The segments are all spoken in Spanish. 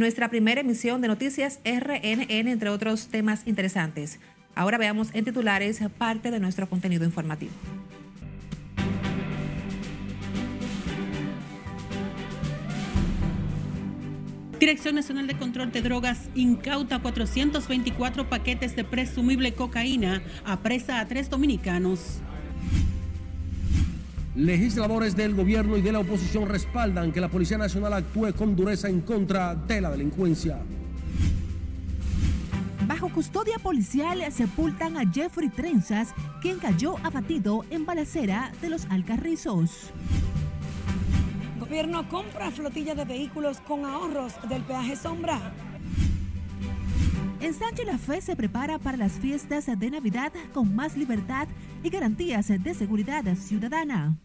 nuestra primera emisión de Noticias RNN, entre otros temas interesantes. Ahora veamos en titulares parte de nuestro contenido informativo. Dirección Nacional de Control de Drogas incauta 424 paquetes de presumible cocaína, apresa a tres dominicanos. Legisladores del gobierno y de la oposición respaldan que la Policía Nacional actúe con dureza en contra de la delincuencia. Bajo custodia policial sepultan a Jeffrey Trenzas, quien cayó abatido en balacera de los Alcarrizos. Gobierno compra flotilla de vehículos con ahorros del peaje sombra. En Sánchez La Fe se prepara para las fiestas de Navidad con más libertad y garantías de seguridad ciudadana.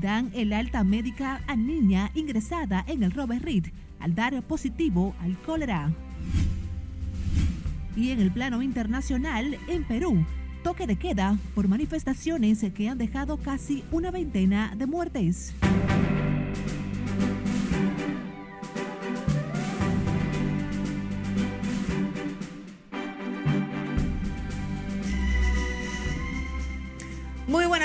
Dan el alta médica a niña ingresada en el Robert Reed al dar positivo al cólera. Y en el plano internacional, en Perú, toque de queda por manifestaciones que han dejado casi una veintena de muertes.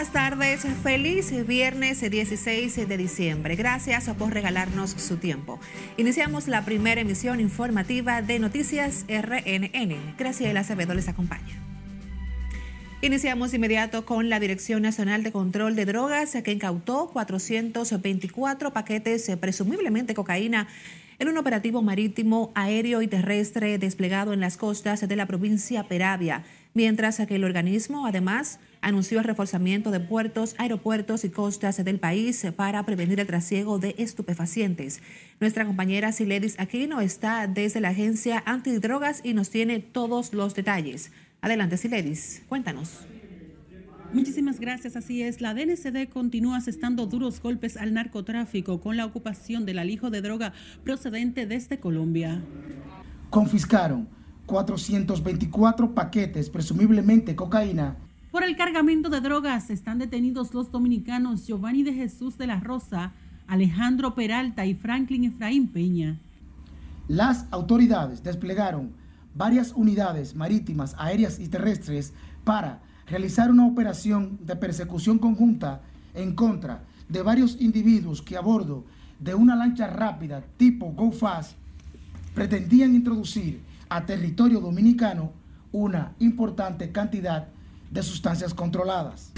Buenas tardes, feliz viernes 16 de diciembre. Gracias por regalarnos su tiempo. Iniciamos la primera emisión informativa de Noticias RNN. Graciela Acevedo les acompaña. Iniciamos inmediato con la Dirección Nacional de Control de Drogas, que incautó 424 paquetes, presumiblemente cocaína, en un operativo marítimo, aéreo y terrestre desplegado en las costas de la provincia Peravia, mientras que el organismo, además, anunció el reforzamiento de puertos, aeropuertos y costas del país para prevenir el trasiego de estupefacientes. Nuestra compañera Siledis Aquino está desde la agencia antidrogas y nos tiene todos los detalles. Adelante, Siledis, cuéntanos. Muchísimas gracias, así es. La DNCD continúa asestando duros golpes al narcotráfico con la ocupación del alijo de droga procedente desde Colombia. Confiscaron 424 paquetes, presumiblemente cocaína, por el cargamento de drogas están detenidos los dominicanos Giovanni de Jesús de la Rosa, Alejandro Peralta y Franklin Efraín Peña. Las autoridades desplegaron varias unidades marítimas, aéreas y terrestres para realizar una operación de persecución conjunta en contra de varios individuos que a bordo de una lancha rápida tipo Go Fast pretendían introducir a territorio dominicano una importante cantidad de sustancias controladas.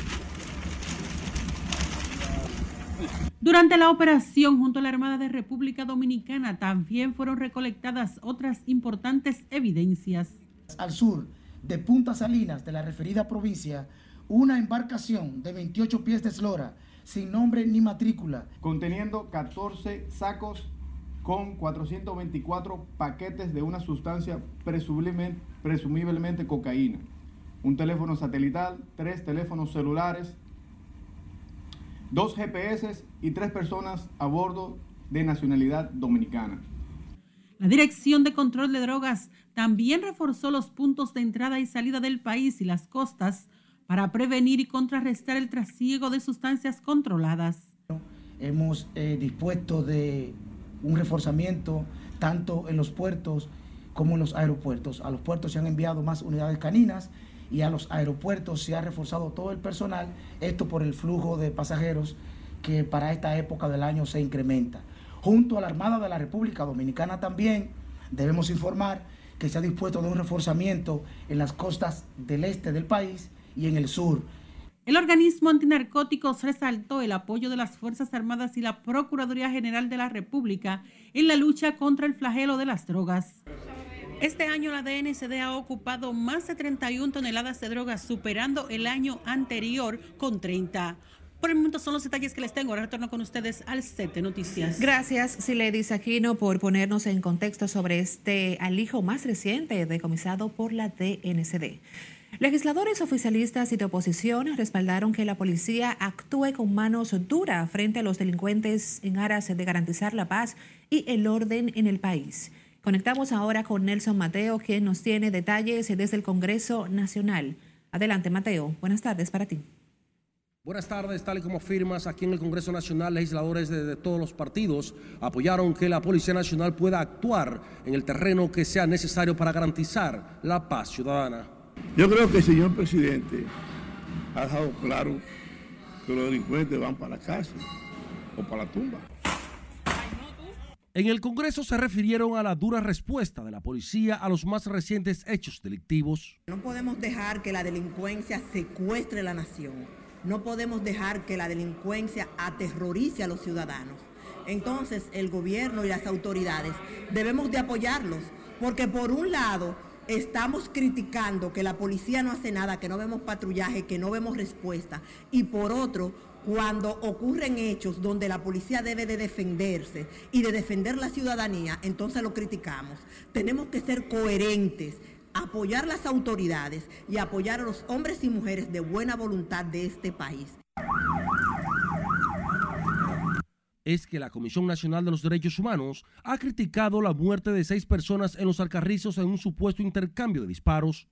Durante la operación junto a la Armada de República Dominicana también fueron recolectadas otras importantes evidencias. Al sur de Punta Salinas de la referida provincia, una embarcación de 28 pies de eslora, sin nombre ni matrícula, conteniendo 14 sacos con 424 paquetes de una sustancia presumiblemente, presumiblemente cocaína un teléfono satelital, tres teléfonos celulares, dos GPS y tres personas a bordo de nacionalidad dominicana. La Dirección de Control de Drogas también reforzó los puntos de entrada y salida del país y las costas para prevenir y contrarrestar el trasiego de sustancias controladas. Hemos eh, dispuesto de un reforzamiento tanto en los puertos como en los aeropuertos. A los puertos se han enviado más unidades caninas y a los aeropuertos se ha reforzado todo el personal, esto por el flujo de pasajeros que para esta época del año se incrementa. Junto a la Armada de la República Dominicana también debemos informar que se ha dispuesto de un reforzamiento en las costas del este del país y en el sur. El organismo antinarcóticos resaltó el apoyo de las Fuerzas Armadas y la Procuraduría General de la República en la lucha contra el flagelo de las drogas. Este año la DNCD ha ocupado más de 31 toneladas de drogas, superando el año anterior con 30. Por el momento son los detalles que les tengo. Ahora retorno con ustedes al set de noticias. Gracias, Siledis Aquino, por ponernos en contexto sobre este alijo más reciente decomisado por la DNCD. Legisladores oficialistas y de oposición respaldaron que la policía actúe con manos duras frente a los delincuentes en aras de garantizar la paz y el orden en el país. Conectamos ahora con Nelson Mateo, quien nos tiene detalles desde el Congreso Nacional. Adelante, Mateo. Buenas tardes para ti. Buenas tardes, tal y como afirmas aquí en el Congreso Nacional, legisladores de, de, todos los partidos apoyaron que la Policía Nacional pueda actuar en el terreno que sea necesario para garantizar la paz ciudadana. Yo creo que el señor presidente ha dejado claro que los delincuentes van para la cárcel o para la tumba. En el Congreso se refirieron a la dura respuesta de la policía a los más recientes hechos delictivos. No podemos dejar que la delincuencia secuestre la nación no podemos dejar que la delincuencia aterrorice a los ciudadanos. Entonces el gobierno y las autoridades debemos de apoyarlos, porque por un lado estamos criticando que la policía no hace nada, que no vemos patrullaje, que no vemos respuesta, y por otro, cuando ocurren hechos donde la policía debe de defenderse y de defender la ciudadanía, entonces lo criticamos. Tenemos que ser coherentes apoyar las autoridades y apoyar a los hombres y mujeres de buena voluntad de este país. Es que la Comisión Nacional de los Derechos Humanos ha criticado la muerte de seis personas en los Alcarrizos en un supuesto intercambio de disparos.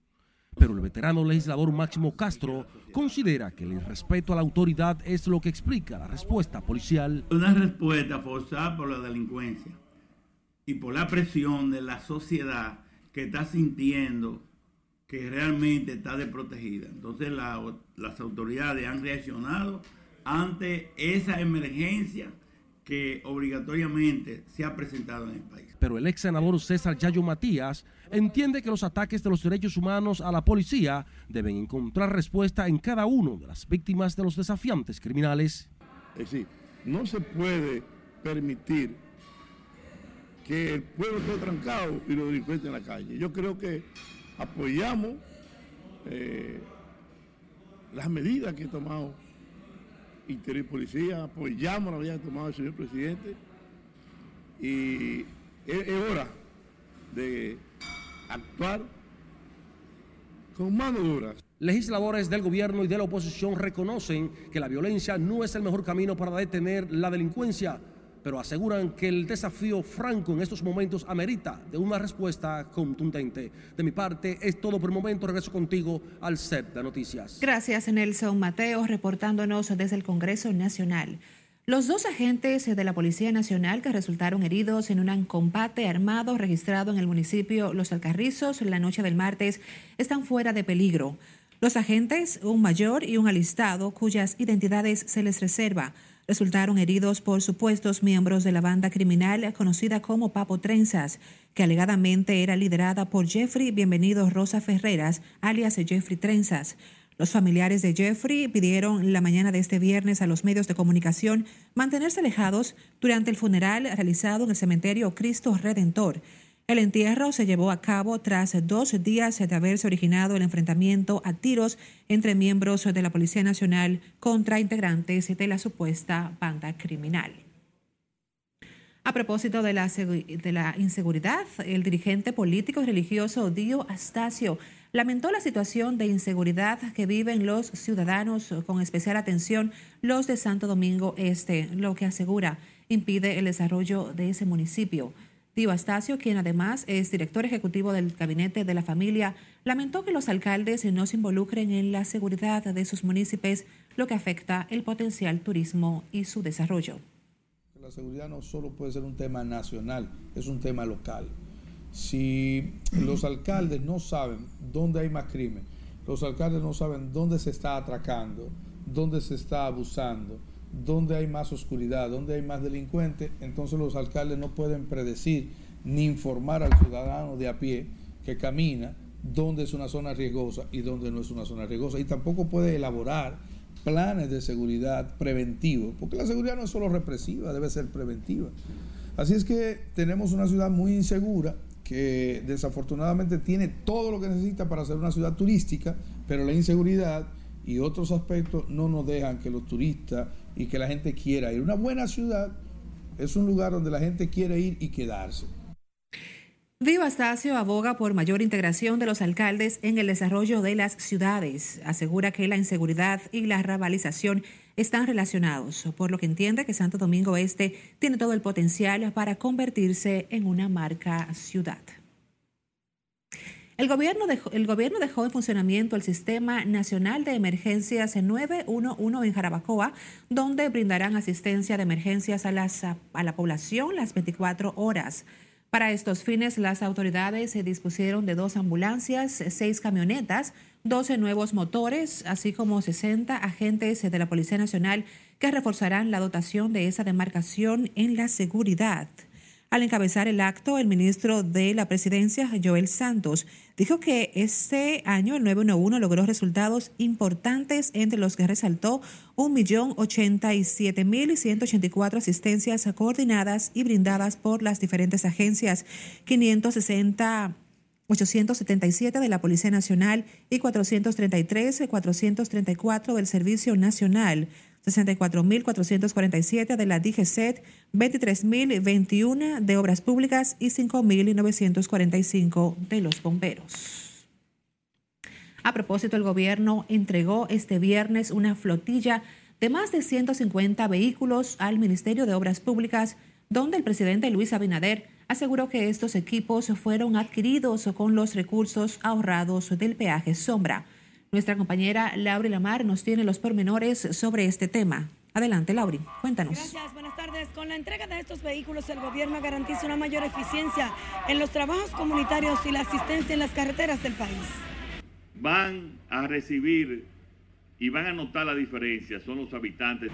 Pero el veterano legislador Máximo Castro considera que el respeto a la autoridad es lo que explica la respuesta policial. Una respuesta forzada por la delincuencia y por la presión de la sociedad que está sintiendo que realmente está desprotegida. Entonces las autoridades han reaccionado ante esa emergencia que obligatoriamente se ha presentado en el país. Pero el ex senador César Yayo Matías entiende que los ataques de los derechos humanos a la policía deben encontrar respuesta en cada uno de las víctimas de los desafiantes criminales. Es decir, no se puede permitir que el pueblo esté trancado y los delincuentes en la calle. Yo creo que apoyamos eh, las medidas que ha tomado Interior Policía, apoyamos las medidas que ha tomado el señor presidente y es, hora de actuar con mano duras. Legisladores del gobierno y de la oposición reconocen que la violencia no es el mejor camino para detener la delincuencia pero aseguran que el desafío franco en estos momentos amerita de una respuesta contundente. De mi parte, es todo por el momento. Regreso contigo al set de noticias. Gracias, Nelson Mateo, reportándonos desde el Congreso Nacional. Los dos agentes de la Policía Nacional que resultaron heridos en un combate armado registrado en el municipio Los Alcarrizos la noche del martes están fuera de peligro. Los agentes, un mayor y un alistado, cuyas identidades se les reserva, resultaron heridos por supuestos miembros de la banda criminal conocida como Papo Trenzas, que alegadamente era liderada por Jeffrey Bienvenido Rosa Ferreras, alias Jeffrey Trenzas. Los familiares de Jeffrey pidieron la mañana de este viernes a los medios de comunicación mantenerse alejados durante el funeral realizado en el cementerio Cristo Redentor. El entierro se llevó a cabo tras dos días de haberse originado el enfrentamiento a tiros entre miembros de la Policía Nacional contra integrantes de la supuesta banda criminal. A propósito de la, inseguridad, el dirigente político y religioso Dio Astacio lamentó la situación de inseguridad que viven los ciudadanos, con especial atención los de Santo Domingo Este, lo que asegura impide el desarrollo de ese municipio. Dio Astacio, quien además es director ejecutivo del Gabinete de la Familia, lamentó que los alcaldes no se involucren en la seguridad de sus municipios, lo que afecta el potencial turismo y su desarrollo. La seguridad no solo puede ser un tema nacional, es un tema local. Si los alcaldes no saben dónde hay más crimen, los alcaldes no saben dónde se está atracando, dónde se está abusando, donde hay más oscuridad, donde hay más delincuentes, entonces los alcaldes no pueden predecir ni informar al ciudadano de a pie que camina dónde es una zona riesgosa y dónde no es una zona riesgosa. Y tampoco puede elaborar planes de seguridad preventivos, porque la seguridad no es solo represiva, debe ser preventiva. Así es que tenemos una ciudad muy insegura que desafortunadamente tiene todo lo que necesita para ser una ciudad turística, pero la inseguridad y otros aspectos no nos dejan que los turistas y que la gente quiera ir. Una buena ciudad es un lugar donde la gente quiere ir y quedarse. Viva Astacio aboga por mayor integración de los alcaldes en el desarrollo de las ciudades. Asegura que la inseguridad y la rabalización están relacionados, por lo que entiende que Santo Domingo Este tiene todo el potencial para convertirse en una marca ciudad. El gobierno, dejó, el gobierno dejó en funcionamiento el Sistema Nacional de Emergencias 911 en Jarabacoa, donde brindarán asistencia de emergencias a, a la población las 24 horas. Para estos fines, las autoridades se dispusieron de dos ambulancias, seis camionetas, 12 nuevos motores, así como 60 agentes de la Policía Nacional que reforzarán la dotación de esa demarcación en la seguridad. Al encabezar el acto, el ministro de la Presidencia, Joel Santos, dijo que este año el 911 logró resultados importantes, entre los que resaltó 1.087.184 asistencias coordinadas y brindadas por las diferentes agencias, 560 877 de la Policía Nacional y 433 434 del Servicio Nacional. 64.447 de la DGCET, 23.021 de Obras Públicas y 5.945 de los bomberos. A propósito, el gobierno entregó este viernes una flotilla de más de 150 vehículos al Ministerio de Obras Públicas, donde el presidente Luis Abinader aseguró que estos equipos fueron adquiridos con los recursos ahorrados del peaje sombra. Nuestra compañera Lauri Lamar nos tiene los pormenores sobre este tema. Adelante, Lauri, cuéntanos. Gracias, buenas tardes. Con la entrega de estos vehículos, el gobierno garantiza una mayor eficiencia en los trabajos comunitarios y la asistencia en las carreteras del país. Van a recibir y van a notar la diferencia, son los habitantes.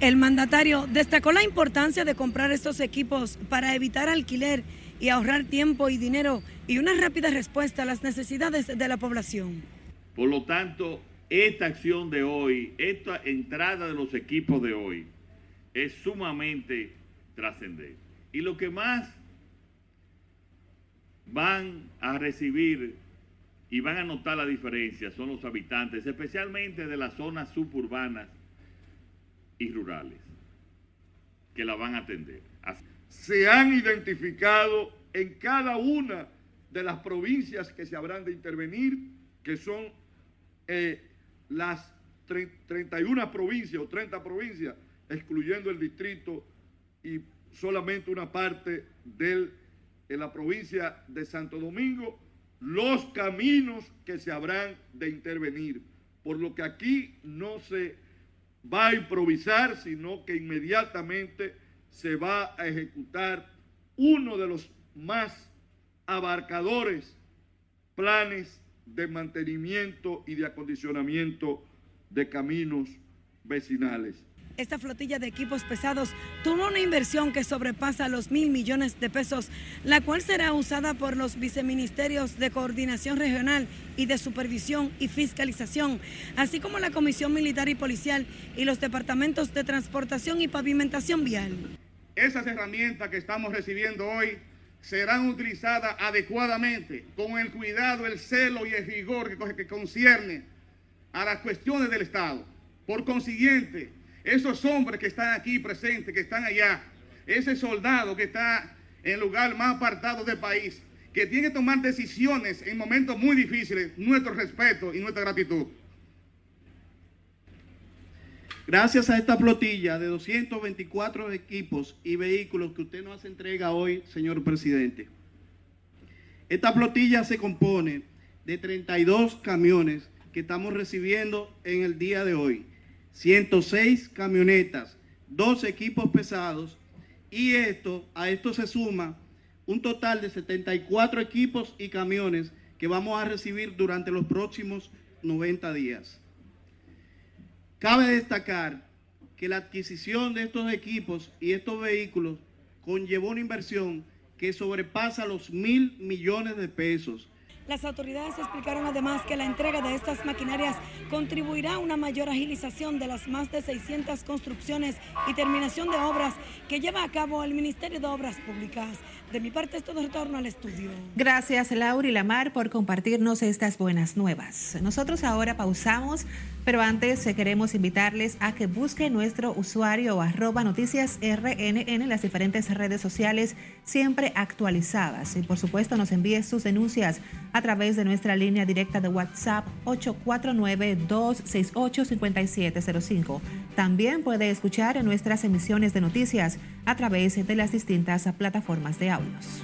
El mandatario destacó la importancia de comprar estos equipos para evitar alquiler y ahorrar tiempo y dinero y una rápida respuesta a las necesidades de la población. Por lo tanto, esta acción de hoy, esta entrada de los equipos de hoy, es sumamente trascendente. Y lo que más van a recibir y van a notar la diferencia son los habitantes, especialmente de las zonas suburbanas y rurales, que la van a atender. Se han identificado en cada una de las provincias que se habrán de intervenir, que son eh, las 31 provincias o 30 provincias, excluyendo el distrito y solamente una parte de la provincia de Santo Domingo, los caminos que se habrán de intervenir. Por lo que aquí no se va a improvisar, sino que inmediatamente se va a ejecutar uno de los más abarcadores planes de mantenimiento y de acondicionamiento de caminos vecinales. Esta flotilla de equipos pesados tuvo una inversión que sobrepasa los mil millones de pesos, la cual será usada por los viceministerios de Coordinación Regional y de Supervisión y Fiscalización, así como la Comisión Militar y Policial y los departamentos de Transportación y Pavimentación Vial. Esas herramientas que estamos recibiendo hoy serán utilizadas adecuadamente, con el cuidado, el celo y el rigor que, concierne a las cuestiones del Estado. Por consiguiente, esos hombres que están aquí presentes, que están allá, ese soldado que está en el lugar más apartado del país, que tiene que tomar decisiones en momentos muy difíciles, nuestro respeto y nuestra gratitud. Gracias a esta flotilla de 224 equipos y vehículos que usted nos entrega hoy, señor presidente. Esta flotilla se compone de 32 camiones que estamos recibiendo en el día de hoy, 106 camionetas, dos equipos pesados y esto, a esto se suma un total de 74 equipos y camiones que vamos a recibir durante los próximos 90 días. Cabe destacar que la adquisición de estos equipos y estos vehículos conllevó una inversión que sobrepasa los mil millones de pesos las autoridades explicaron además que la entrega de estas maquinarias contribuirá a una mayor agilización de las más de 600 construcciones y terminación de obras que lleva a cabo el Ministerio de Obras Públicas. De mi parte es todo retorno al estudio. Gracias Laura y Lamar por compartirnos estas buenas nuevas. Nosotros ahora pausamos, pero antes eh, queremos invitarles a que busquen nuestro usuario arroba noticias RNN en las diferentes redes sociales siempre actualizadas y por supuesto nos envíe sus denuncias a través de nuestra línea directa de WhatsApp 849-268-5705. También puede escuchar nuestras emisiones de noticias a través de las distintas plataformas de audios.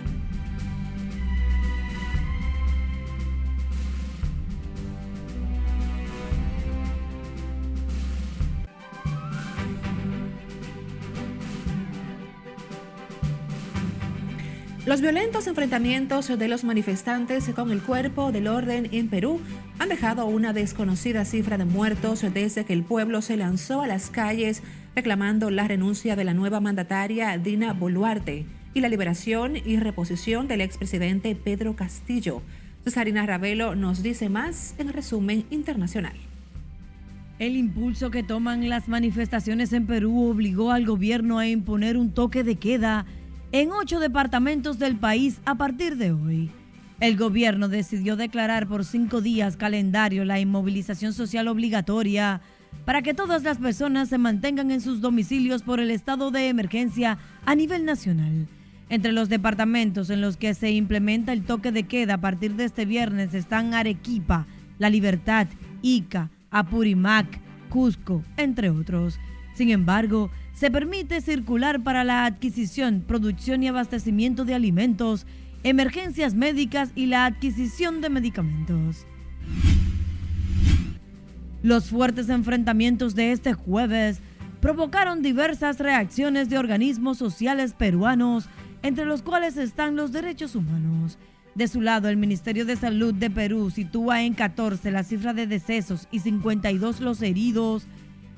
Los violentos enfrentamientos de los manifestantes con el cuerpo del orden en Perú han dejado una desconocida cifra de muertos desde que el pueblo se lanzó a las calles reclamando la renuncia de la nueva mandataria Dina Boluarte y la liberación y reposición del expresidente Pedro Castillo. Cesarina Ravelo nos dice más en resumen internacional. El impulso que toman las manifestaciones en Perú obligó al gobierno a imponer un toque de queda en ocho departamentos del país a partir de hoy. El gobierno decidió declarar por cinco días calendario la inmovilización social obligatoria para que todas las personas se mantengan en sus domicilios por el estado de emergencia a nivel nacional. Entre los departamentos en los que se implementa el toque de queda a partir de este viernes están Arequipa, La Libertad, Ica, Apurimac, Cusco, entre otros. Sin embargo, se permite circular para la adquisición, producción y abastecimiento de alimentos, emergencias médicas y la adquisición de medicamentos. Los fuertes enfrentamientos de este jueves provocaron diversas reacciones de organismos sociales peruanos, entre los cuales están los derechos humanos. De su lado, el Ministerio de Salud de Perú sitúa en 14 la cifra de decesos y 52 los heridos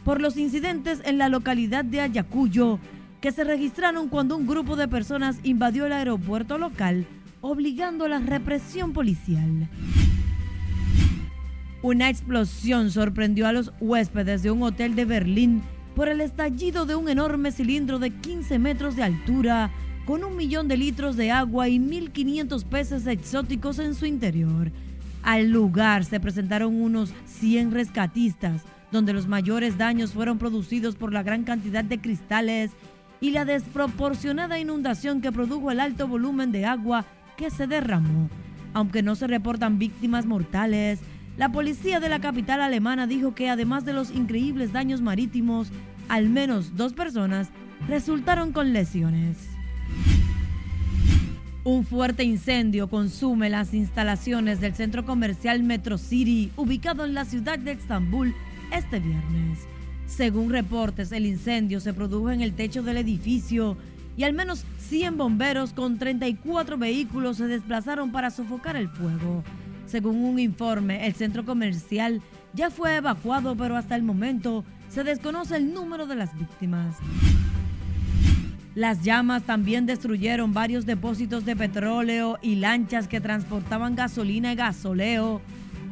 por los incidentes en la localidad de Ayacuyo que se registraron cuando un grupo de personas invadió el aeropuerto local, obligando a la represión policial. Una explosión sorprendió a los huéspedes de un hotel de Berlín por el estallido de un enorme cilindro de 15 metros de altura con un millón de litros de agua y 1.500 peces exóticos en su interior. Al lugar se presentaron unos 100 rescatistas, donde los mayores daños fueron producidos por la gran cantidad de cristales y la desproporcionada inundación que produjo el alto volumen de agua que se derramó. Aunque no se reportan víctimas mortales, la policía de la capital alemana dijo que además de los increíbles daños marítimos, al menos dos personas resultaron con lesiones. Un fuerte incendio consume las instalaciones del centro comercial Metro City, ubicado en la ciudad de Estambul, este viernes. Según reportes, el incendio se produjo en el techo del edificio y al menos 100 bomberos con 34 vehículos se desplazaron para sofocar el fuego. Según un informe, el centro comercial ya fue evacuado, pero hasta el momento se desconoce el número de las víctimas. Las llamas también destruyeron varios depósitos de petróleo y lanchas que transportaban gasolina y gasoleo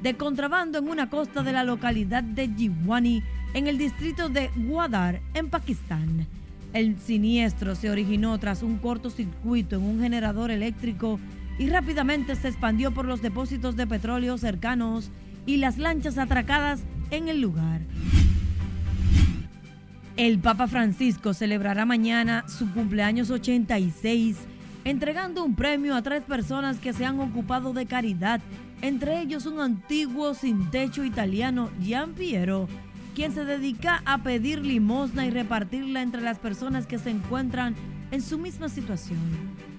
de contrabando en una costa de la localidad de Jiwani, en el distrito de Gwadar, en Pakistán. El siniestro se originó tras un cortocircuito en un generador eléctrico y rápidamente se expandió por los depósitos de petróleo cercanos y las lanchas atracadas en el lugar. El Papa Francisco celebrará mañana su cumpleaños 86, entregando un premio a tres personas que se han ocupado de caridad entre ellos un antiguo sin techo italiano, Gian Piero, quien se dedica a pedir limosna y repartirla entre las personas que se encuentran en su misma situación.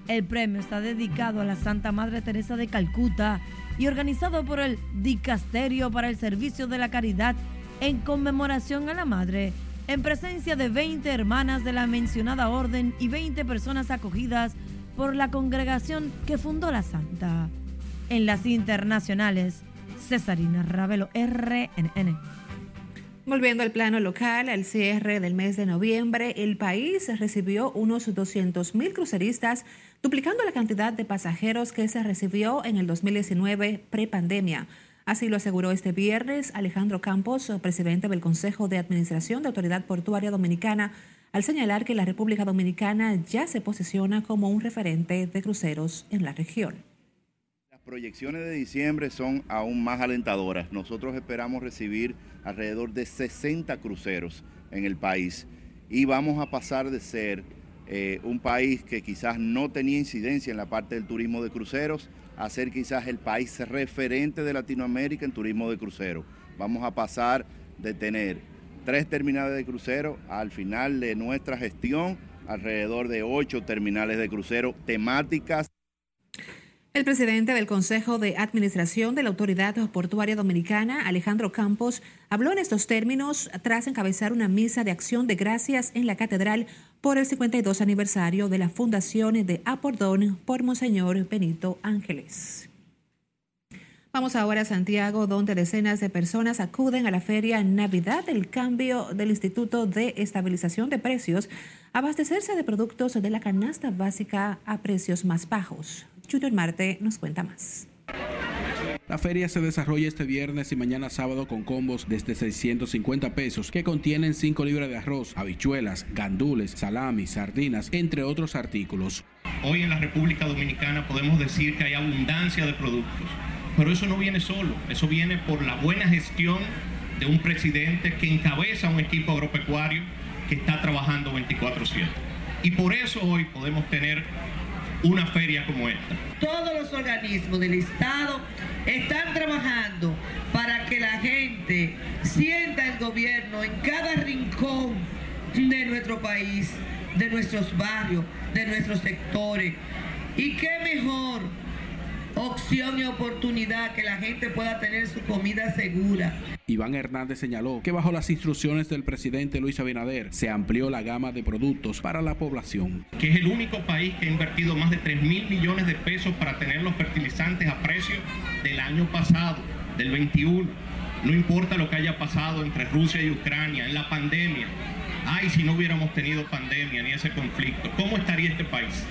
El premio está dedicado a la Santa Madre Teresa de Calcuta y organizado por el Dicasterio para el Servicio de la Caridad en conmemoración a la Madre, en presencia de 20 hermanas de la mencionada orden y 20 personas acogidas por la congregación que fundó la Santa. En las internacionales, Cesarina Ravelo, RNN. Volviendo al plano local, al cierre del mes de noviembre, el país recibió unos 200.000 cruceristas, duplicando la cantidad de pasajeros que se recibió en el 2019 prepandemia. Así lo aseguró este viernes Alejandro Campos, presidente del Consejo de Administración de Autoridad Portuaria Dominicana, al señalar que la República Dominicana ya se posiciona como un referente de cruceros en la región proyecciones de diciembre son aún más alentadoras. Nosotros esperamos recibir alrededor de 60 cruceros en el país y vamos a pasar de ser eh, un país que quizás no tenía incidencia en la parte del turismo de cruceros a ser quizás el país referente de Latinoamérica en turismo de crucero. Vamos a pasar de tener tres terminales de crucero al final de nuestra gestión, alrededor de ocho terminales de crucero temáticas. El presidente del Consejo de Administración de la Autoridad Portuaria Dominicana, Alejandro Campos, habló en estos términos tras encabezar una misa de acción de gracias en la Catedral por el 52 aniversario de la fundación de Apordón por Monseñor Benito Ángeles. Vamos ahora a Santiago, donde decenas de personas acuden a la feria Navidad del Cambio del Instituto de Estabilización de Precios abastecerse de productos de la canasta básica a precios más bajos. Junior Marte nos cuenta más. La feria se desarrolla este viernes y mañana sábado con combos desde 650 pesos que contienen 5 libras de arroz, habichuelas, gandules, salami, sardinas, entre otros artículos. Hoy en la República Dominicana podemos decir que hay abundancia de productos pero eso no viene solo, eso viene por la buena gestión de un presidente que encabeza un equipo agropecuario que está trabajando 24/7. Y por eso hoy podemos tener una feria como esta. Todos los organismos del Estado están trabajando para que la gente sienta el gobierno en cada rincón de nuestro país, de nuestros barrios, de nuestros sectores. Y qué mejor opción y oportunidad que la gente pueda tener su comida segura. Iván Hernández señaló que bajo las instrucciones del presidente Luis Abinader se amplió la gama de productos para la población. Que es el único país que ha invertido más de 3 mil millones de pesos para tener los fertilizantes a precio del año pasado, del 21. No importa lo que haya pasado entre Rusia y Ucrania, en la pandemia. Ay, si no hubiéramos tenido pandemia ni ese conflicto, ¿cómo estaría este país?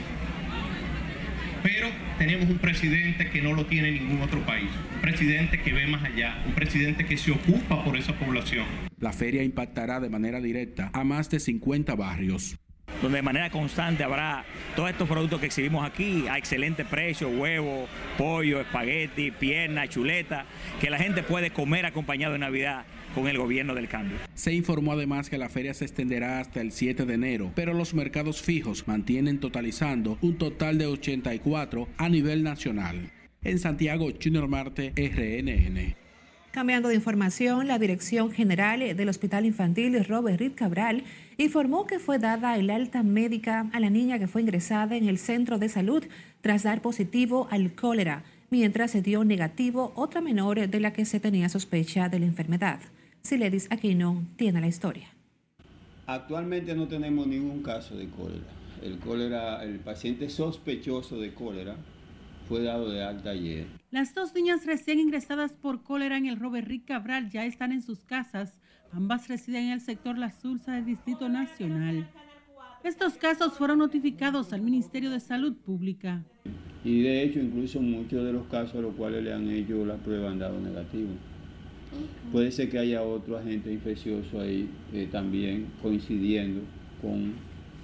Pero tenemos un presidente que no lo tiene ningún otro país, un presidente que ve más allá, un presidente que se ocupa por esa población. La feria impactará de manera directa a más de 50 barrios. Donde de manera constante habrá todos estos productos que exhibimos aquí a excelente precio, huevo, pollo, espagueti, pierna, chuleta, que la gente puede comer acompañado de Navidad con el gobierno del cambio. Se informó además que la feria se extenderá hasta el 7 de enero, pero los mercados fijos mantienen totalizando un total de 84 a nivel nacional. En Santiago, Junior Marte, RNN. Cambiando de información, la Dirección General del Hospital Infantil Robert Reed Cabral informó que fue dada el alta médica a la niña que fue ingresada en el centro de salud tras dar positivo al cólera, mientras se dio negativo otra menor de la que se tenía sospecha de la enfermedad. Siledis Aquino tiene la historia. Actualmente no tenemos ningún caso de cólera. El cólera, el paciente sospechoso de cólera fue dado de alta ayer. Las dos niñas recién ingresadas por cólera en el Robert Rick Cabral ya están en sus casas. Ambas residen en el sector La Sursa del Distrito Nacional. Estos casos fueron notificados al Ministerio de Salud Pública. Y de hecho, incluso muchos de los casos a los cuales le han hecho la prueba han dado negativo. Puede ser que haya otro agente infeccioso ahí eh, también coincidiendo con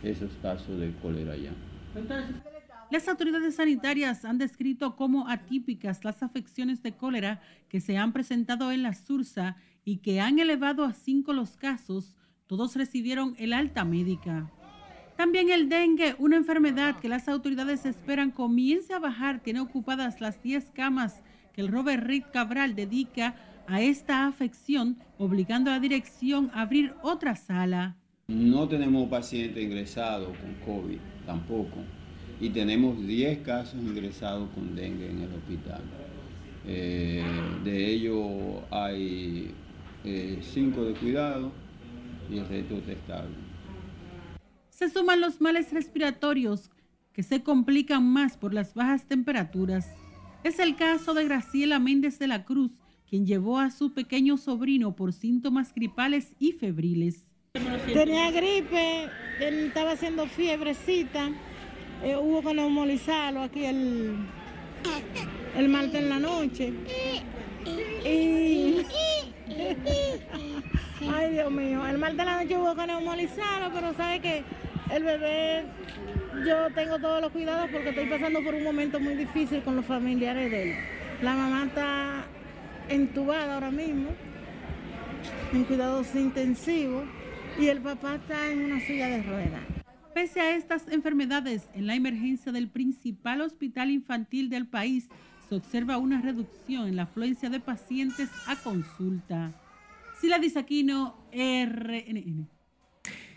esos casos de cólera ya. Las autoridades sanitarias han descrito como atípicas las afecciones de cólera que se han presentado en la Sursa y que han elevado a cinco los casos. Todos recibieron el alta médica. También el dengue, una enfermedad que las autoridades esperan comience a bajar, tiene ocupadas las 10 camas que el Robert Reed Cabral dedica a esta afección, obligando a la dirección a abrir otra sala. No tenemos paciente ingresado con COVID tampoco y tenemos 10 casos ingresados con dengue en el hospital. Eh, de ellos hay 5 eh, de cuidado y el resto es estable. Se suman los males respiratorios que se complican más por las bajas temperaturas. Es el caso de Graciela Méndez de la Cruz, quien llevó a su pequeño sobrino por síntomas gripales y febriles. Tenía gripe, él estaba haciendo fiebrecita, eh, hubo que neumolizarlo aquí el, el martes en la noche. Ay Dios mío, el martes en la noche hubo que neumolizarlo, pero sabe que el bebé, yo tengo todos los cuidados porque estoy pasando por un momento muy difícil con los familiares de él. La mamá está entubada ahora mismo, en cuidados intensivos, y el papá está en una silla de ruedas. Pese a estas enfermedades, en la emergencia del principal hospital infantil del país se observa una reducción en la afluencia de pacientes a consulta. Sila Disaquino, RNN.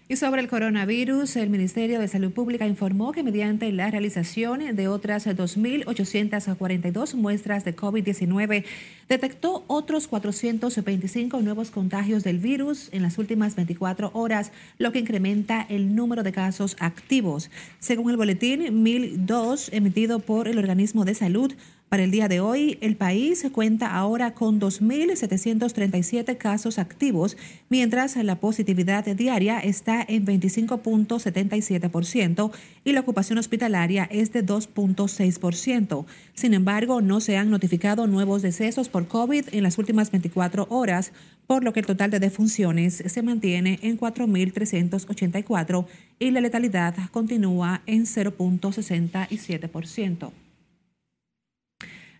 Y sobre el coronavirus, el Ministerio de Salud Pública informó que mediante la realización de otras 2.842 muestras de COVID-19, detectó otros 425 nuevos contagios del virus en las últimas 24 horas, lo que incrementa el número de casos activos. Según el boletín 1002 emitido por el organismo de salud, para el día de hoy, el país cuenta ahora con 2.737 casos activos, mientras la positividad diaria está en 25.77% y la ocupación hospitalaria es de 2.6%. Sin embargo, no se han notificado nuevos decesos por COVID en las últimas 24 horas, por lo que el total de defunciones se mantiene en 4.384 y la letalidad continúa en 0.67%.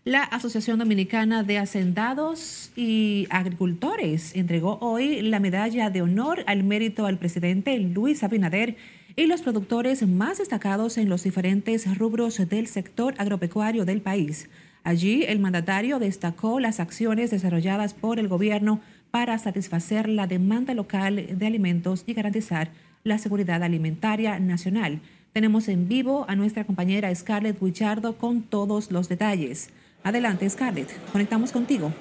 La Asociación Dominicana de Hacendados y Agricultores entregó hoy la medalla de honor al mérito al presidente Luis Abinader y los productores más destacados en los diferentes rubros del sector agropecuario del país. Allí, el mandatario destacó las acciones desarrolladas por el gobierno para satisfacer la demanda local de alimentos y garantizar la seguridad alimentaria nacional. Tenemos en vivo a nuestra compañera Scarlett Wichardo con todos los detalles. Adelante, Scarlett. Conectamos contigo.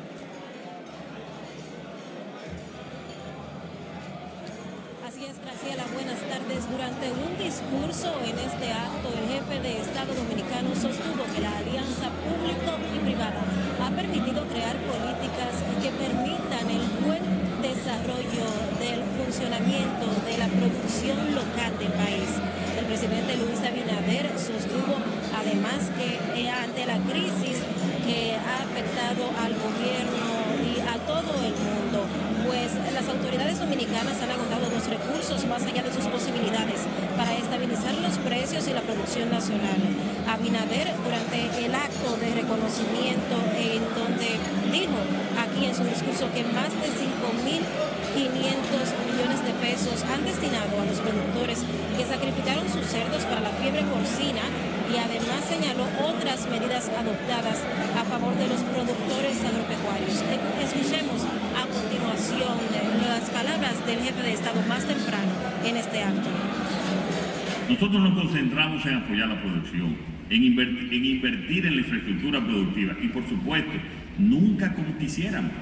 En la infraestructura productiva y por supuesto, nunca como quisiéramos,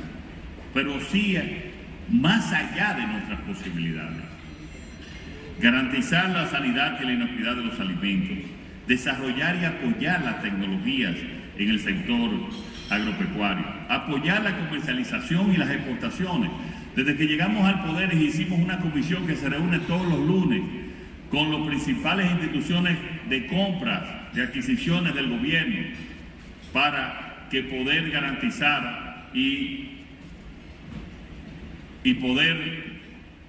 pero sí más allá de nuestras posibilidades. Garantizar la sanidad y la inocuidad de los alimentos, desarrollar y apoyar las tecnologías en el sector agropecuario, apoyar la comercialización y las exportaciones. Desde que llegamos al poder hicimos una comisión que se reúne todos los lunes con las principales instituciones de compras, de adquisiciones del gobierno, para que poder garantizar y, y poder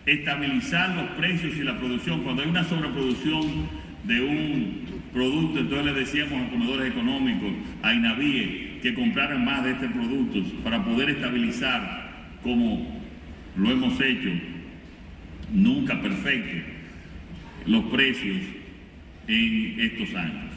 estabilizar los precios y la producción. Cuando hay una sobreproducción de un producto, entonces le decíamos a comedores económicos, a INAVIE, que compraran más de este producto para poder estabilizar como lo hemos hecho, nunca perfecto, los precios en estos años.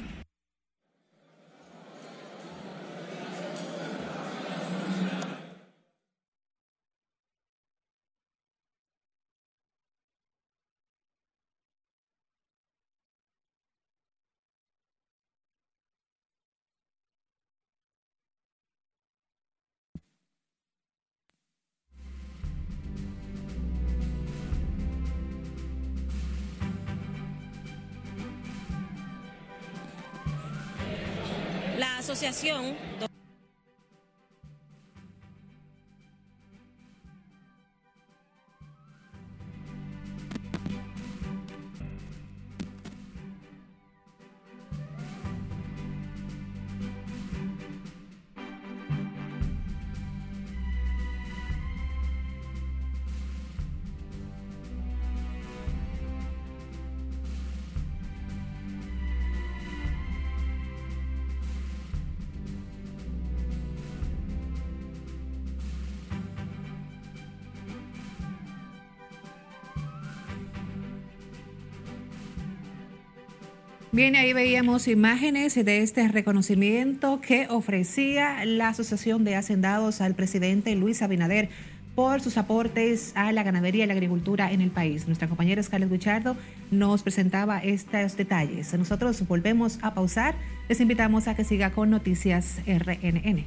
Asociación Bien, ahí veíamos imágenes de este reconocimiento que ofrecía la Asociación de Hacendados al presidente Luis Abinader por sus aportes a la ganadería y la agricultura en el país. Nuestra compañera Scarlett Guichardo nos presentaba estos detalles. Nosotros volvemos a pausar. Les invitamos a que siga con Noticias RNN.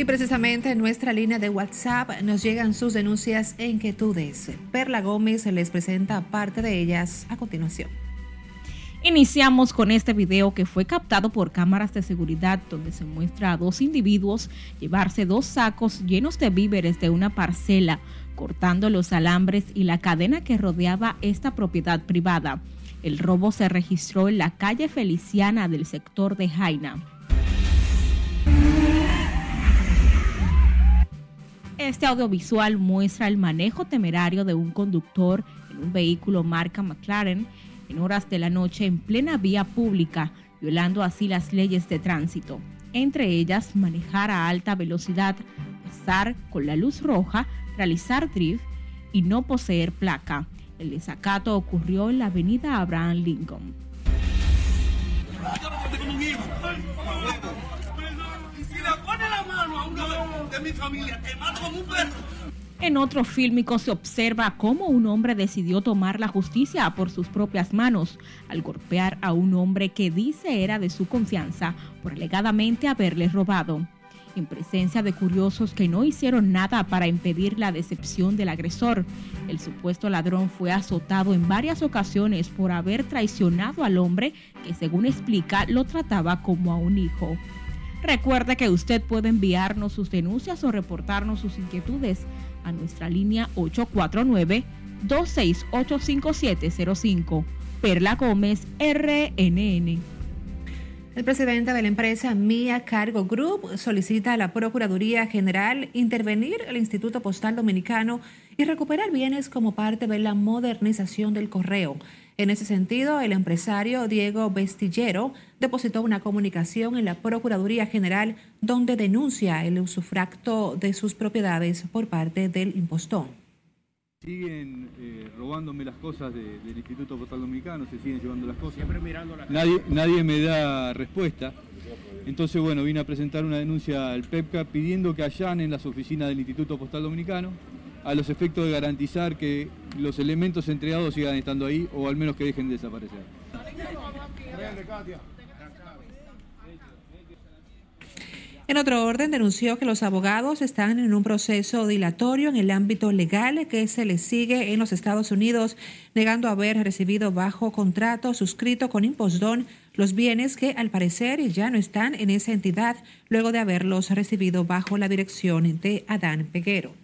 Y precisamente en nuestra línea de WhatsApp nos llegan sus denuncias e inquietudes. Perla Gómez les presenta parte de ellas a continuación. Iniciamos con este video que fue captado por cámaras de seguridad donde se muestra a dos individuos llevarse dos sacos llenos de víveres de una parcela, cortando los alambres y la cadena que rodeaba esta propiedad privada. El robo se registró en la calle Feliciana del sector de Jaina. Este audiovisual muestra el manejo temerario de un conductor en un vehículo marca McLaren en horas de la noche en plena vía pública, violando así las leyes de tránsito, entre ellas manejar a alta velocidad, pasar con la luz roja, realizar drift y no poseer placa. El desacato ocurrió en la avenida Abraham Lincoln. En otro fílmico se observa cómo un hombre decidió tomar la justicia por sus propias manos al golpear a un hombre que dice era de su confianza por alegadamente haberle robado. En presencia de curiosos que no hicieron nada para impedir la decepción del agresor, el supuesto ladrón fue azotado en varias ocasiones por haber traicionado al hombre que según explica lo trataba como a un hijo. Recuerde que usted puede enviarnos sus denuncias o reportarnos sus inquietudes a nuestra línea 849-268-5705. Perla Gómez, RNN. El presidente de la empresa Mia Cargo Group solicita a la Procuraduría General intervenir el Instituto Postal Dominicano y recuperar bienes como parte de la modernización del correo. En ese sentido, el empresario Diego Bestillero depositó una comunicación en la Procuraduría General donde denuncia el usufracto de sus propiedades por parte del impostón. Siguen eh, robándome las cosas del Instituto Postal Dominicano, se siguen llevando las cosas. Siempre mirando nadie, nadie me da respuesta. Entonces, bueno, vine a presentar una denuncia al PEPCA pidiendo que allanen las oficinas del Instituto Postal Dominicano a los efectos de garantizar que los elementos entregados sigan estando ahí o al menos que dejen de desaparecer. En otro orden, denunció que los abogados están en un proceso dilatorio en el ámbito legal que se les sigue en los Estados Unidos, negando haber recibido bajo contrato suscrito con Impostón los bienes que al parecer ya no están en esa entidad luego de haberlos recibido bajo la dirección de Adán Peguero.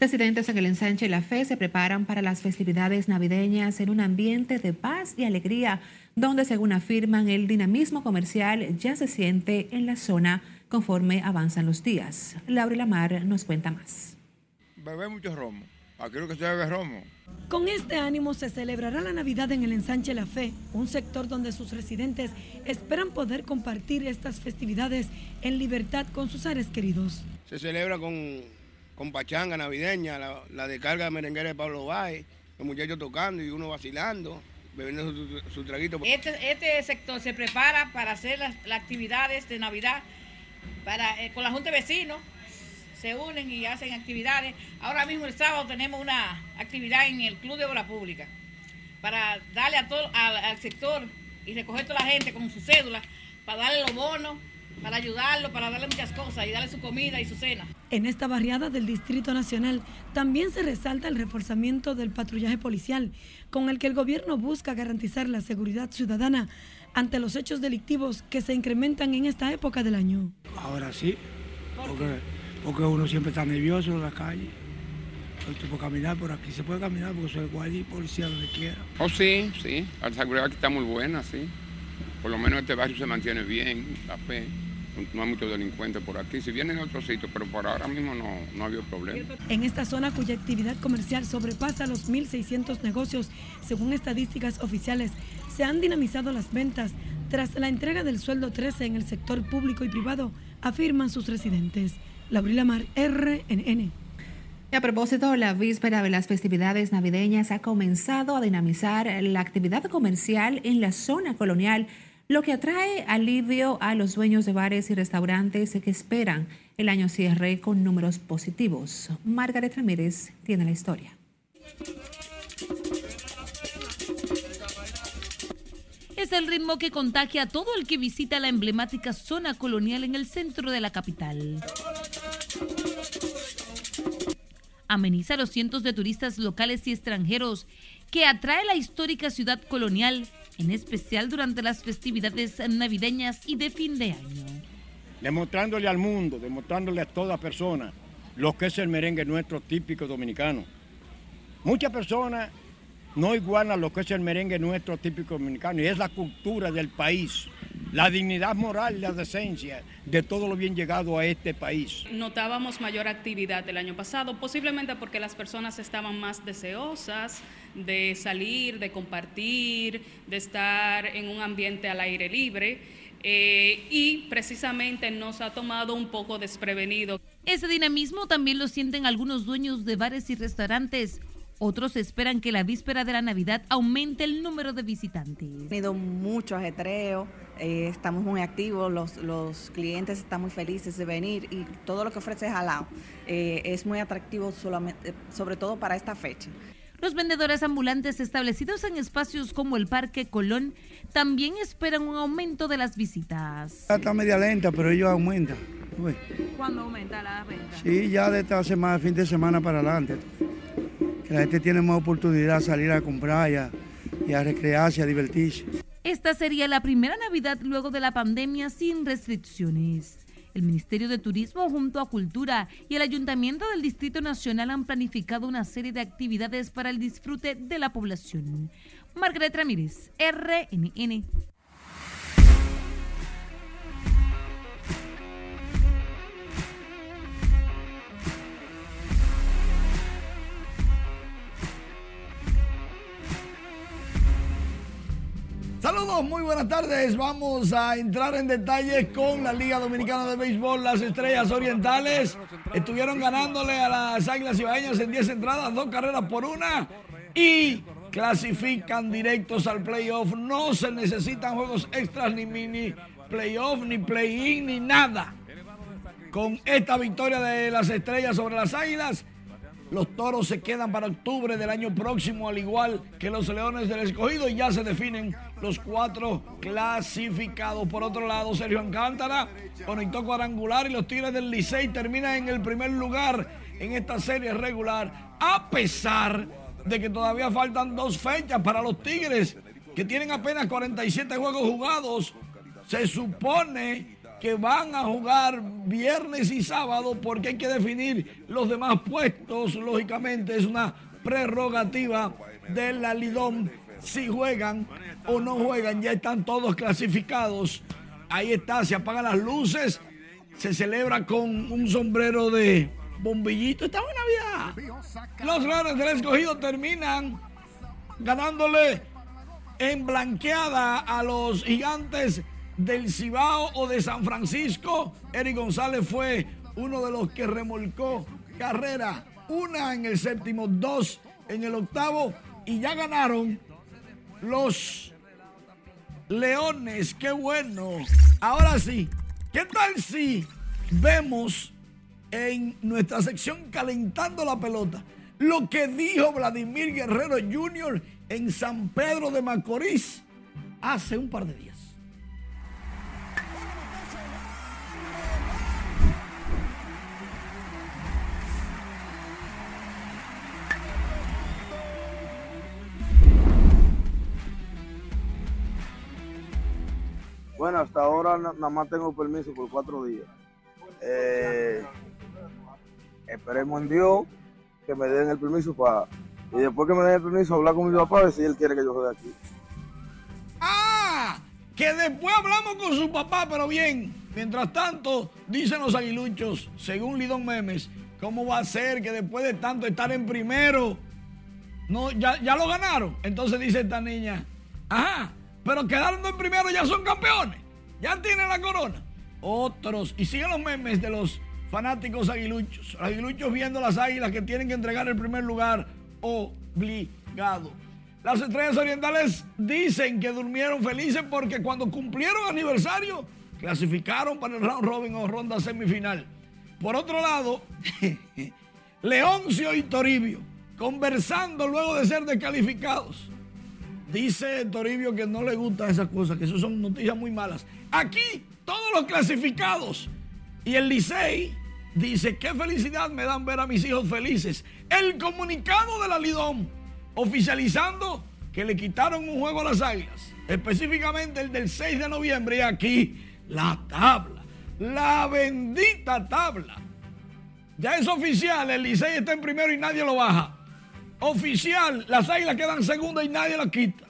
Residentes en el ensanche y la fe se preparan para las festividades navideñas en un ambiente de paz y alegría, donde según afirman el dinamismo comercial ya se siente en la zona conforme avanzan los días. Laura Lamar nos cuenta más. Bebé mucho romo. Aquí lo que se bebe romo. Con este ánimo se celebrará la Navidad en el Ensanche La Fe, un sector donde sus residentes esperan poder compartir estas festividades en libertad con sus seres queridos. Se celebra con con pachanga navideña, la, la descarga merenguera de Pablo Báez, los muchachos tocando y uno vacilando, bebiendo su, traguito. Este, este, sector se prepara para hacer las, actividades de Navidad para, eh, con la Junta de Vecinos, se unen y hacen actividades. Ahora mismo el sábado tenemos una actividad en el Club de Obra Pública para darle a todo al, al sector y recoger toda la gente con su cédula para darle los bonos para ayudarlo, para darle muchas cosas y darle su comida y su cena. En esta barriada del Distrito Nacional también se resalta el reforzamiento del patrullaje policial, con el que el gobierno busca garantizar la seguridad ciudadana ante los hechos delictivos que se incrementan en esta época del año. Ahora sí, porque, porque uno siempre está nervioso en la calle. Estoy por caminar por aquí, se puede caminar porque soy guardia y policía donde quiera. Oh, sí, sí, la seguridad aquí está muy buena, sí. Por lo menos este barrio se mantiene bien, la fe no hay muchos delincuentes por aquí. Si vienen en otros sitios, pero por ahora mismo no, no ha habido problema. En esta zona cuya actividad comercial sobrepasa los 1.600 negocios, según estadísticas oficiales, se han dinamizado las ventas, tras la entrega del sueldo 13 en el sector público y privado, afirman sus residentes. Laurila Mar, RNN. Y a propósito, la víspera de las festividades navideñas ha comenzado a dinamizar la actividad comercial en la zona colonial, lo que atrae alivio a los dueños de bares y restaurantes que esperan el año cierre con números positivos. Margaret Ramírez tiene la historia. Es el ritmo que contagia a todo el que visita la emblemática zona colonial en el centro de la capital ameniza a los cientos de turistas locales y extranjeros que atrae la histórica ciudad colonial, en especial durante las festividades navideñas y de fin de año. Demostrándole al mundo, demostrándole a toda persona lo que es el merengue nuestro típico dominicano. Muchas personas no igualan lo que es el merengue nuestro típico dominicano y es la cultura del país la dignidad moral la decencia de todo lo bien llegado a este país. Notábamos mayor actividad el año pasado, posiblemente porque las personas estaban más deseosas de salir, de compartir, de estar en un ambiente al aire libre. Eh, y precisamente nos ha tomado un poco desprevenido. Ese dinamismo también lo sienten algunos dueños de bares y restaurantes otros esperan que la víspera de la Navidad aumente el número de visitantes. Ha tenido mucho ajetreo, eh, estamos muy activos, los, clientes están muy felices de venir y todo lo que ofrece Jalao eh, es muy atractivo solamente, sobre todo para esta fecha. Los vendedores ambulantes establecidos en espacios como el Parque Colón también esperan un aumento de las visitas. Está media lenta, pero ellos aumentan. ¿Cuándo aumenta la venta? Sí, ya de esta semana, fin de semana para adelante la gente tiene más oportunidad de salir a comprar y a, recrearse, a divertirse. Esta sería la primera Navidad luego de la pandemia sin restricciones. El Ministerio de Turismo junto a Cultura y el Ayuntamiento del Distrito Nacional han planificado una serie de actividades para el disfrute de la población. Margaret Ramírez, RNN. Muy buenas tardes. Vamos a entrar en detalles con la Liga Dominicana de Béisbol. Las Estrellas Orientales estuvieron ganándole a las Águilas Ibaeñas en 10 entradas, dos carreras por una y clasifican directos al playoff. No se necesitan juegos extras, ni mini playoff, ni play-in, ni nada. Con esta victoria de las Estrellas sobre las Águilas, los toros se quedan para octubre del año próximo, al igual que los leones del escogido, y ya se definen los cuatro clasificados. Por otro lado, Sergio Alcántara conectó cuadrangular y los Tigres del Licey terminan en el primer lugar en esta serie regular, a pesar de que todavía faltan dos fechas para los Tigres, que tienen apenas 47 juegos jugados. Se supone que van a jugar viernes y sábado porque hay que definir los demás puestos. Lógicamente es una prerrogativa de la Lidón. Si juegan o no juegan, ya están todos clasificados. Ahí está, se apagan las luces, se celebra con un sombrero de bombillito. Está buena Navidad. Los Leones del Escogido terminan ganándole en blanqueada a los gigantes del Cibao o de San Francisco. Eric González fue uno de los que remolcó carrera. Una en el séptimo, dos en el octavo. Y ya ganaron los Leones. Qué bueno. Ahora sí, ¿qué tal si vemos en nuestra sección calentando la pelota lo que dijo Vladimir Guerrero Jr. en San Pedro de Macorís hace un par de días? Bueno, hasta ahora nada más tengo permiso por cuatro días. Eh, esperemos en Dios que me den el permiso para. Y después que me den el permiso, hablar con mi papá a ver si él quiere que yo juegue aquí. ¡Ah! Que después hablamos con su papá, pero bien. Mientras tanto, dicen los aguiluchos, según Lidón Memes, ¿cómo va a ser que después de tanto estar en primero, no, ya, ya lo ganaron? Entonces dice esta niña, ajá, pero quedando en primero ya son campeones. Ya tienen la corona. Otros, y siguen los memes de los fanáticos aguiluchos. Aguiluchos viendo las águilas que tienen que entregar el primer lugar obligado. Las estrellas orientales dicen que durmieron felices porque cuando cumplieron aniversario clasificaron para el round robin o ronda semifinal. Por otro lado, Leoncio y Toribio conversando luego de ser descalificados. Dice Toribio que no le gustan esas cosas, que eso son noticias muy malas. Aquí, todos los clasificados. Y el Licey dice, qué felicidad me dan ver a mis hijos felices. El comunicado de la Lidón, oficializando que le quitaron un juego a las águilas, específicamente el del 6 de noviembre. Y aquí la tabla, la bendita tabla. Ya es oficial, el Licey está en primero y nadie lo baja. Oficial, las águilas quedan segundas y nadie las quita.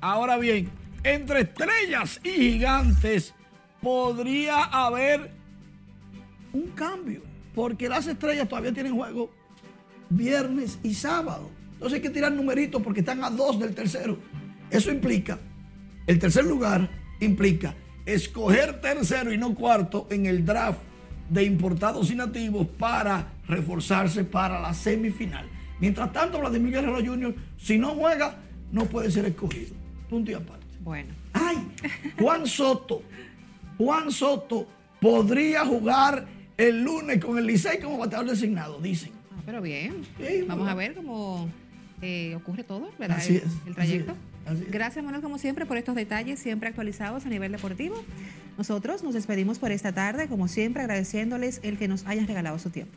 Ahora bien, entre estrellas y gigantes podría haber un cambio, porque las estrellas todavía tienen juego viernes y sábado. Entonces hay que tirar numeritos porque están a dos del tercero. Eso implica, el tercer lugar implica escoger tercero y no cuarto en el draft de importados y nativos para reforzarse para la semifinal. Mientras tanto, Vladimir Guerrero Jr., si no juega, no puede ser escogido. Punto y aparte. Bueno. ¡Ay! Juan Soto. Juan Soto podría jugar el lunes con el Licey como bateador designado, dicen. Ah, pero bien. Vamos a ver cómo eh, ocurre todo, ¿verdad? Así el, es, el trayecto. Gracias, Manuel, como siempre, por estos detalles siempre actualizados a nivel deportivo. Nosotros nos despedimos por esta tarde, como siempre, agradeciéndoles el que nos hayan regalado su tiempo.